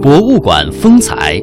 博物馆风采。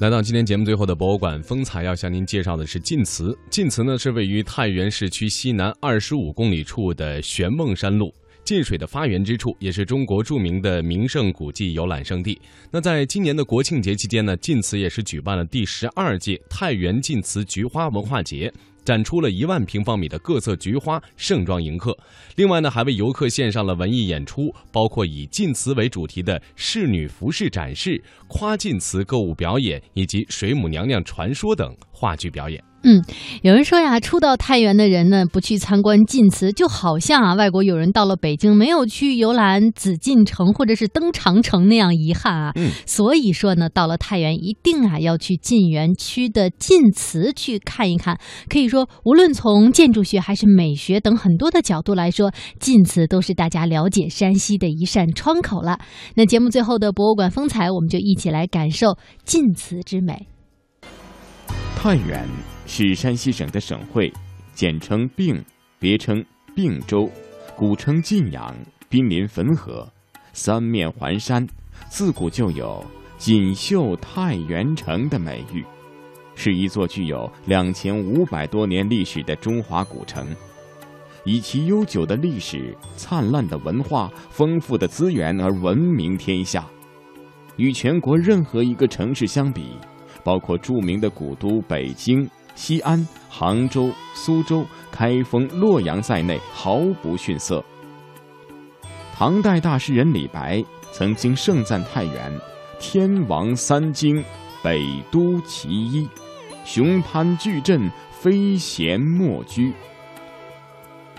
来到今天节目最后的博物馆风采，要向您介绍的是晋祠。晋祠呢是位于太原市区西南二十五公里处的玄梦山路，晋水的发源之处，也是中国著名的名胜古迹游览胜地。那在今年的国庆节期间呢，晋祠也是举办了第十二届太原晋祠菊花文化节。展出了一万平方米的各色菊花，盛装迎客。另外呢，还为游客献上了文艺演出，包括以晋祠为主题的仕女服饰展示、夸晋祠歌舞表演以及水母娘娘传说等话剧表演。嗯，有人说呀，初到太原的人呢，不去参观晋祠，就好像啊，外国友人到了北京没有去游览紫禁城或者是登长城那样遗憾啊。嗯，所以说呢，到了太原一定啊要去晋园区的晋祠去看一看。可以说，无论从建筑学还是美学等很多的角度来说，晋祠都是大家了解山西的一扇窗口了。那节目最后的博物馆风采，我们就一起来感受晋祠之美。太原。是山西省的省会，简称并，别称并州，古称晋阳，濒临汾河，三面环山，自古就有“锦绣太原城”的美誉，是一座具有两千五百多年历史的中华古城，以其悠久的历史、灿烂的文化、丰富的资源而闻名天下，与全国任何一个城市相比，包括著名的古都北京。西安、杭州、苏州、开封、洛阳在内毫不逊色。唐代大诗人李白曾经盛赞太原：“天王三京，北都其一，雄潘巨镇，非贤莫居。”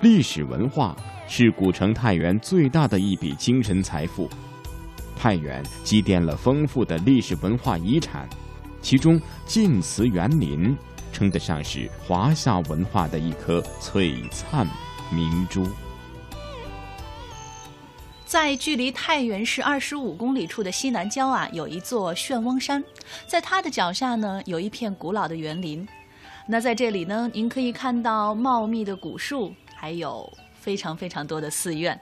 历史文化是古城太原最大的一笔精神财富。太原积淀了丰富的历史文化遗产，其中晋祠园林。称得上是华夏文化的一颗璀璨明珠。在距离太原市二十五公里处的西南郊啊，有一座旋翁山，在它的脚下呢，有一片古老的园林。那在这里呢，您可以看到茂密的古树，还有非常非常多的寺院。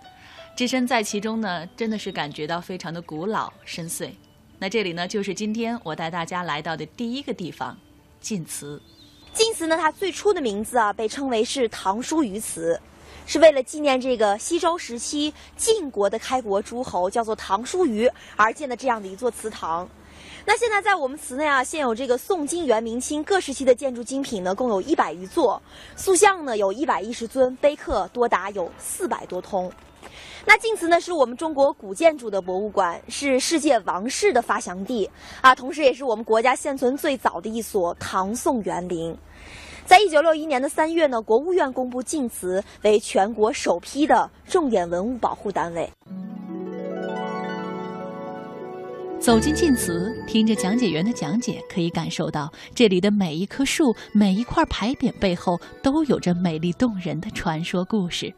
置身在其中呢，真的是感觉到非常的古老深邃。那这里呢，就是今天我带大家来到的第一个地方——晋祠。晋祠呢，它最初的名字啊，被称为是唐叔虞祠，是为了纪念这个西周时期晋国的开国诸侯，叫做唐叔虞而建的这样的一座祠堂。那现在在我们祠内啊，现有这个宋、金、元、明清各时期的建筑精品呢，共有一百余座，塑像呢有一百一十尊，碑刻多达有四百多通。那晋祠呢，是我们中国古建筑的博物馆，是世界王室的发祥地啊，同时也是我们国家现存最早的一所唐宋园林。在一九六一年的三月呢，国务院公布晋祠为全国首批的重点文物保护单位。走进晋祠，听着讲解员的讲解，可以感受到这里的每一棵树、每一块牌匾背后都有着美丽动人的传说故事。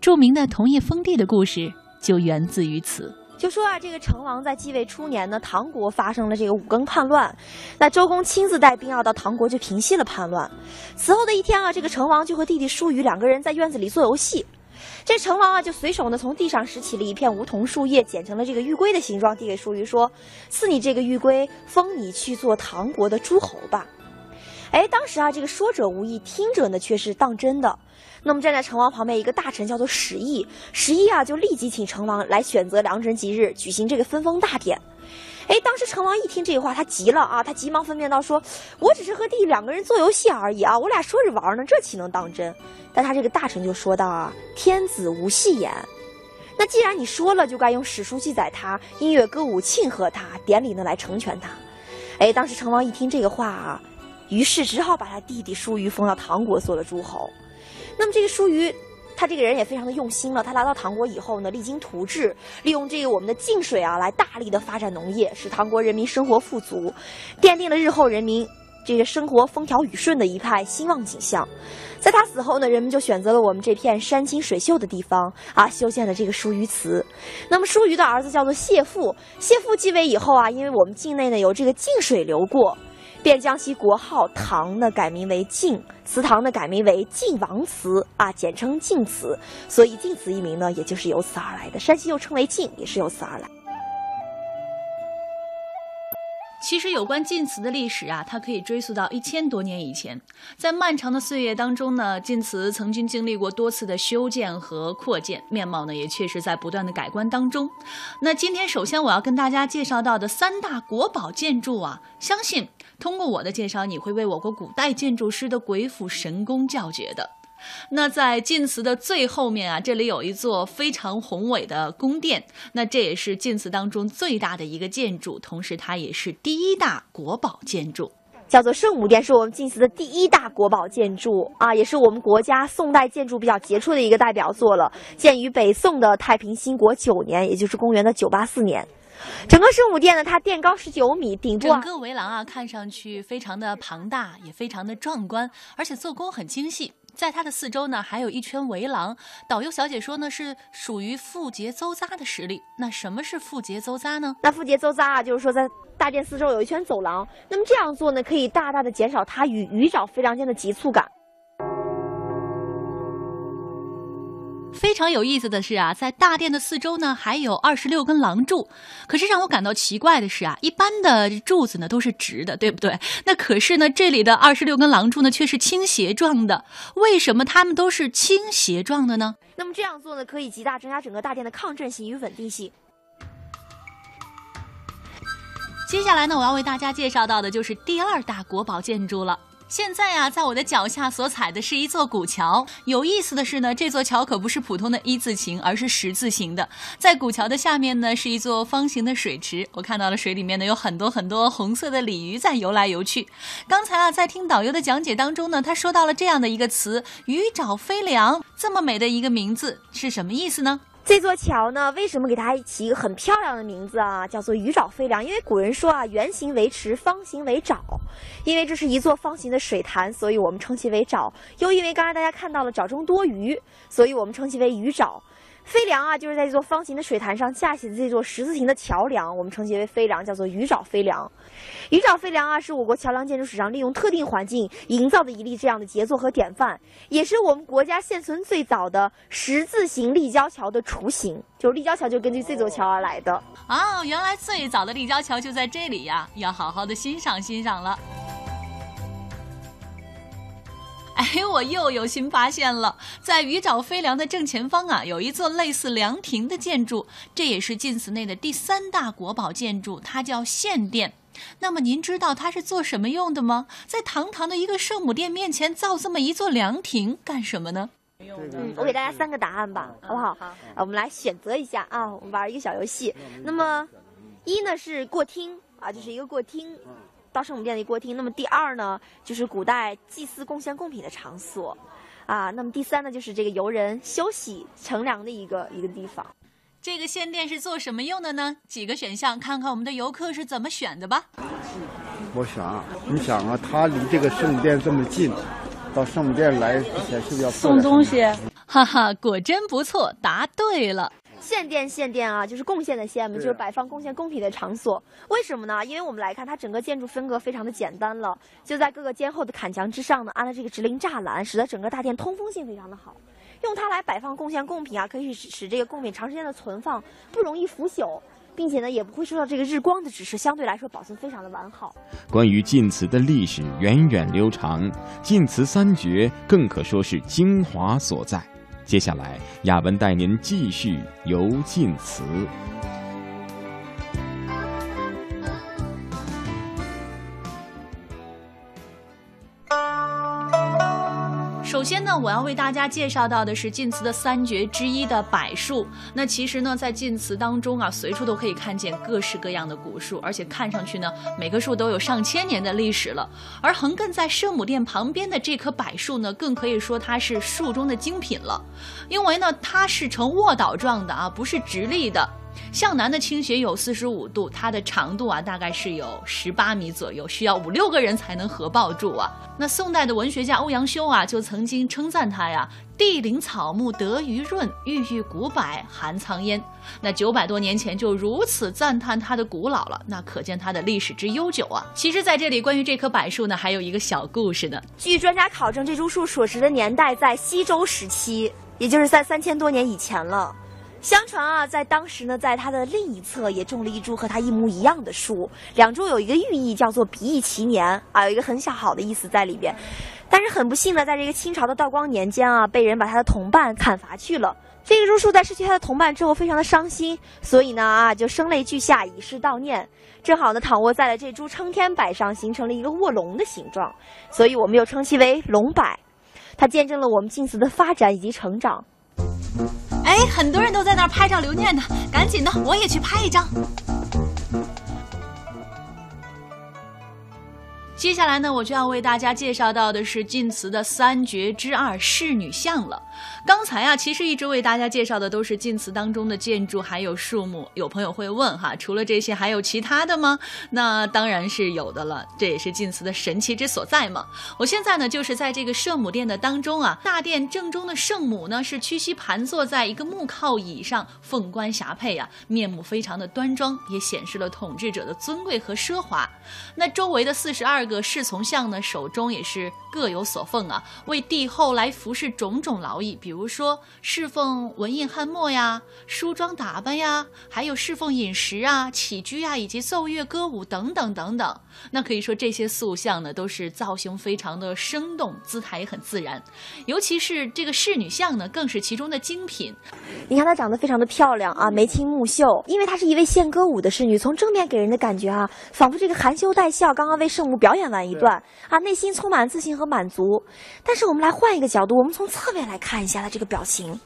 著名的桐叶封地的故事就源自于此。就说啊，这个成王在继位初年呢，唐国发生了这个五更叛乱，那周公亲自带兵啊到唐国就平息了叛乱。此后的一天啊，这个成王就和弟弟叔虞两个人在院子里做游戏。这成王啊就随手呢从地上拾起了一片梧桐树叶，剪成了这个玉圭的形状，递给叔虞说：“赐你这个玉圭，封你去做唐国的诸侯吧。”哎，当时啊，这个说者无意，听者呢却是当真的。那么站在成王旁边一个大臣叫做史毅，史毅啊就立即请成王来选择良辰吉日举行这个分封大典。哎，当时成王一听这话，他急了啊，他急忙分辨道说：“我只是和弟弟两个人做游戏而已啊，我俩说着玩呢，这岂能当真？”但他这个大臣就说道啊：“天子无戏言，那既然你说了，就该用史书记载他，音乐歌舞庆贺他，典礼呢来成全他。”哎，当时成王一听这个话啊，于是只好把他弟弟叔虞封到唐国做了诸侯。那么这个叔虞，他这个人也非常的用心了。他来到唐国以后呢，励精图治，利用这个我们的晋水啊，来大力的发展农业，使唐国人民生活富足，奠定了日后人民这个生活风调雨顺的一派兴旺景象。在他死后呢，人们就选择了我们这片山清水秀的地方啊，修建了这个叔虞祠。那么叔虞的儿子叫做谢父，谢父继位以后啊，因为我们境内呢有这个晋水流过。便将其国号唐呢改名为晋，祠堂呢改名为晋王祠啊，简称晋祠。所以晋祠一名呢，也就是由此而来的。山西又称为晋，也是由此而来。其实有关晋祠的历史啊，它可以追溯到一千多年以前。在漫长的岁月当中呢，晋祠曾经经历过多次的修建和扩建，面貌呢也确实在不断的改观当中。那今天首先我要跟大家介绍到的三大国宝建筑啊，相信通过我的介绍，你会为我国古代建筑师的鬼斧神工叫绝的。那在晋祠的最后面啊，这里有一座非常宏伟的宫殿，那这也是晋祠当中最大的一个建筑，同时它也是第一大国宝建筑，叫做圣母殿，是我们晋祠的第一大国宝建筑啊，也是我们国家宋代建筑比较杰出的一个代表作了，建于北宋的太平兴国九年，也就是公元的九八四年。整个圣母殿呢，它殿高十九米，顶部整个围廊啊，看上去非常的庞大，也非常的壮观，而且做工很精细。在它的四周呢，还有一圈围廊。导游小姐说呢，是属于复节周匝的实力。那什么是复节周匝呢？那复节周匝啊，就是说在大殿四周有一圈走廊。那么这样做呢，可以大大的减少它与鱼沼飞梁间的急促感。非常有意思的是啊，在大殿的四周呢，还有二十六根廊柱。可是让我感到奇怪的是啊，一般的柱子呢都是直的，对不对？那可是呢，这里的二十六根廊柱呢却是倾斜状的。为什么它们都是倾斜状的呢？那么这样做呢，可以极大增加整个大殿的抗震性与稳定性。接下来呢，我要为大家介绍到的就是第二大国宝建筑了。现在呀，在我的脚下所踩的是一座古桥。有意思的是呢，这座桥可不是普通的一字形，而是十字形的。在古桥的下面呢，是一座方形的水池。我看到了水里面呢，有很多很多红色的鲤鱼在游来游去。刚才啊，在听导游的讲解当中呢，他说到了这样的一个词“鱼沼飞梁”，这么美的一个名字是什么意思呢？这座桥呢，为什么给它起一个很漂亮的名字啊？叫做鱼沼飞梁。因为古人说啊，圆形为池，方形为沼。因为这是一座方形的水潭，所以我们称其为沼。又因为刚才大家看到了沼中多鱼，所以我们称其为鱼沼。飞梁啊，就是在这座方形的水潭上架起的这座十字形的桥梁，我们称其为飞梁，叫做鱼沼飞梁。鱼沼飞梁啊，是我国桥梁建筑史上利用特定环境营造的一例这样的杰作和典范，也是我们国家现存最早的十字形立交桥的雏形。就是立交桥就根据这座桥而来的啊，原来最早的立交桥就在这里呀，要好好的欣赏欣赏了。哎，我又有新发现了，在鱼沼飞梁的正前方啊，有一座类似凉亭的建筑，这也是晋祠内的第三大国宝建筑，它叫献殿。那么您知道它是做什么用的吗？在堂堂的一个圣母殿面前造这么一座凉亭干什么呢？嗯，我给大家三个答案吧，好不好？好，我们来选择一下啊，我们玩一个小游戏。那么，一呢是过厅啊，就是一个过厅。到圣母殿的过厅，那么第二呢，就是古代祭祀贡献贡品的场所，啊，那么第三呢，就是这个游人休息乘凉的一个一个地方。这个献殿是做什么用的呢？几个选项，看看我们的游客是怎么选的吧。我想，你想啊，他离这个圣母殿这么近，到圣母殿来之前是不是要送东西？哈哈，果真不错，答对了。献殿，献殿啊，就是贡献的献嘛，就是摆放贡献贡品的场所。为什么呢？因为我们来看，它整个建筑风格非常的简单了，就在各个间后的坎墙之上呢，安了这个直棂栅栏，使得整个大殿通风性非常的好。用它来摆放贡献贡品啊，可以使使这个贡品长时间的存放，不容易腐朽，并且呢，也不会受到这个日光的指示，相对来说保存非常的完好。关于晋祠的历史源远流长，晋祠三绝更可说是精华所在。接下来，雅文带您继续游晋祠。首先呢，我要为大家介绍到的是晋祠的三绝之一的柏树。那其实呢，在晋祠当中啊，随处都可以看见各式各样的古树，而且看上去呢，每棵树都有上千年的历史了。而横亘在圣母殿旁边的这棵柏树呢，更可以说它是树中的精品了，因为呢，它是呈卧倒状的啊，不是直立的。向南的倾斜有四十五度，它的长度啊大概是有十八米左右，需要五六个人才能合抱住啊。那宋代的文学家欧阳修啊，就曾经称赞它呀。地灵草木得于润，郁郁古柏含苍烟。那九百多年前就如此赞叹它的古老了，那可见它的历史之悠久啊。其实，在这里关于这棵柏树呢，还有一个小故事呢。据专家考证，这株树所植的年代在西周时期，也就是在三千多年以前了。相传啊，在当时呢，在它的另一侧也种了一株和它一模一样的树，两株有一个寓意，叫做比翼齐年啊，有一个很小好的意思在里边。但是很不幸的，在这个清朝的道光年间啊，被人把他的同伴砍伐去了。这个树在失去他的同伴之后，非常的伤心，所以呢啊，就声泪俱下，以示悼念。正好呢，躺卧在了这株撑天柏上，形成了一个卧龙的形状，所以我们又称其为龙柏。它见证了我们晋祠的发展以及成长。哎，很多人都在那儿拍照留念呢，赶紧的，我也去拍一张。接下来呢，我就要为大家介绍到的是晋祠的三绝之二侍女像了。刚才啊，其实一直为大家介绍的都是晋祠当中的建筑还有树木。有朋友会问哈，除了这些还有其他的吗？那当然是有的了，这也是晋祠的神奇之所在嘛。我现在呢，就是在这个圣母殿的当中啊，大殿正中的圣母呢是屈膝盘坐在一个木靠椅上，凤冠霞帔呀，面目非常的端庄，也显示了统治者的尊贵和奢华。那周围的四十二个个侍从像呢，手中也是各有所奉啊，为帝后来服侍种种劳役，比如说侍奉文印翰墨呀、梳妆打扮呀，还有侍奉饮食啊、起居啊，以及奏乐歌舞等等等等。那可以说这些塑像呢，都是造型非常的生动，姿态也很自然。尤其是这个侍女像呢，更是其中的精品。你看她长得非常的漂亮啊，眉清目秀，因为她是一位献歌舞的侍女，从正面给人的感觉啊，仿佛这个含羞带笑，刚刚为圣母表演念完一段啊，内心充满自信和满足。但是我们来换一个角度，我们从侧面来看一下他这个表情，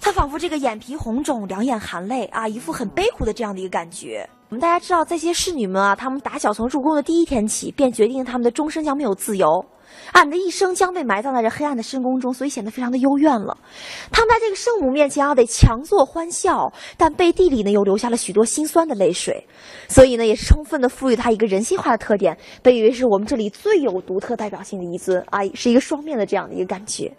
他仿佛这个眼皮红肿，两眼含泪啊，一副很悲苦的这样的一个感觉。我们大家知道，这些侍女们啊，她们打小从入宫的第一天起，便决定她们的终身将没有自由。俺的一生将被埋葬在这黑暗的深宫中，所以显得非常的幽怨了。他们在这个圣母面前啊，得强作欢笑，但背地里呢，又留下了许多心酸的泪水。所以呢，也是充分的赋予他一个人性化的特点，被誉为是我们这里最有独特代表性的一尊啊，是一个双面的这样的一个感觉。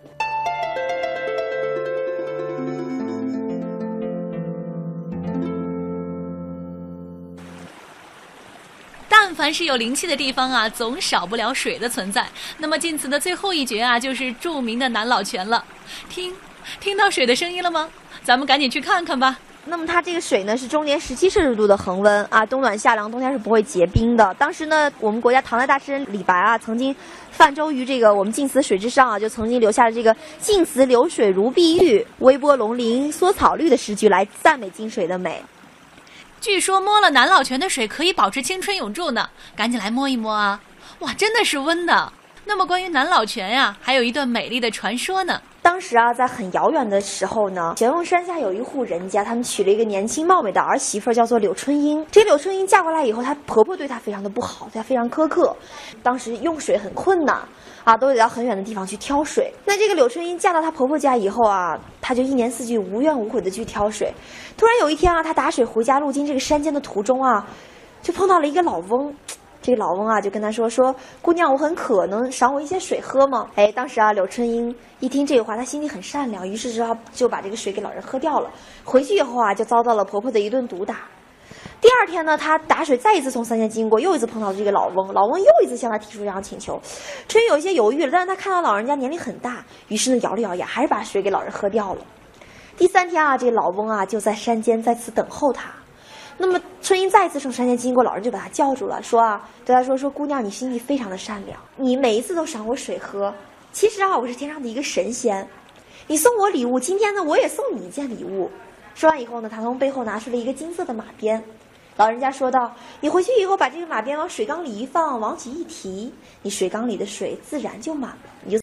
凡是有灵气的地方啊，总少不了水的存在。那么晋祠的最后一绝啊，就是著名的南老泉了。听，听到水的声音了吗？咱们赶紧去看看吧。那么它这个水呢，是终年十七摄氏度的恒温啊，冬暖夏凉，冬天是不会结冰的。当时呢，我们国家唐代大诗人李白啊，曾经泛舟于这个我们晋祠水之上啊，就曾经留下了这个“晋祠流水如碧玉，微波龙鳞缩草绿”的诗句，来赞美晋水的美。据说摸了南老泉的水可以保持青春永驻呢，赶紧来摸一摸啊！哇，真的是温的。那么关于南老泉呀，还有一段美丽的传说呢。当时啊，在很遥远的时候呢，玄翁山下有一户人家，他们娶了一个年轻貌美的儿媳妇，叫做柳春英。这柳春英嫁过来以后，她婆婆对她非常的不好，对她非常苛刻。当时用水很困难，啊，都得到很远的地方去挑水。那这个柳春英嫁到她婆婆家以后啊，他就一年四季无怨无悔的去挑水。突然有一天啊，他打水回家，路经这个山间的途中啊，就碰到了一个老翁。这个老翁啊，就跟他说：“说姑娘，我很渴，能赏我一些水喝吗？”哎，当时啊，柳春英一听这个话，她心里很善良，于是之后就把这个水给老人喝掉了。回去以后啊，就遭到了婆婆的一顿毒打。第二天呢，他打水再一次从山间经过，又一次碰到这个老翁，老翁又一次向他提出这样请求。春英有一些犹豫了，但是她看到老人家年龄很大，于是呢，咬了咬牙，还是把水给老人喝掉了。第三天啊，这老翁啊就在山间在此等候他。那么春英再一次从山间经过，老人就把他叫住了，说啊，对他说说姑娘，你心地非常的善良，你每一次都赏我水喝。其实啊，我是天上的一个神仙，你送我礼物，今天呢，我也送你一件礼物。说完以后呢，他从背后拿出了一个金色的马鞭，老人家说道：“你回去以后把这个马鞭往水缸里一放，往起一提，你水缸里的水自然就满了。”你就。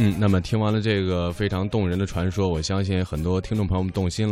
嗯，那么听完了这个非常动人的传说，我相信很多听众朋友们动心了。